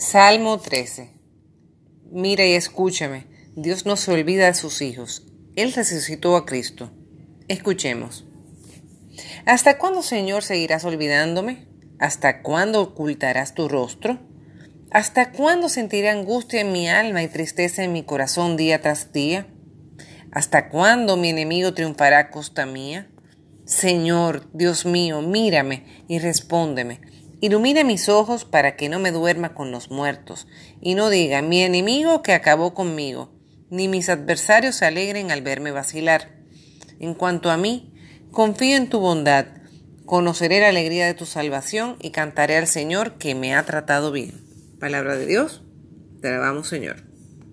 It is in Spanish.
Salmo 13. Mira y escúchame. Dios no se olvida de sus hijos. Él resucitó a Cristo. Escuchemos. ¿Hasta cuándo, Señor, seguirás olvidándome? ¿Hasta cuándo ocultarás tu rostro? ¿Hasta cuándo sentiré angustia en mi alma y tristeza en mi corazón día tras día? ¿Hasta cuándo mi enemigo triunfará a costa mía? Señor, Dios mío, mírame y respóndeme. Ilumina mis ojos para que no me duerma con los muertos, y no diga mi enemigo que acabó conmigo, ni mis adversarios se alegren al verme vacilar. En cuanto a mí, confío en tu bondad, conoceré la alegría de tu salvación y cantaré al Señor que me ha tratado bien. Palabra de Dios, te alabamos Señor.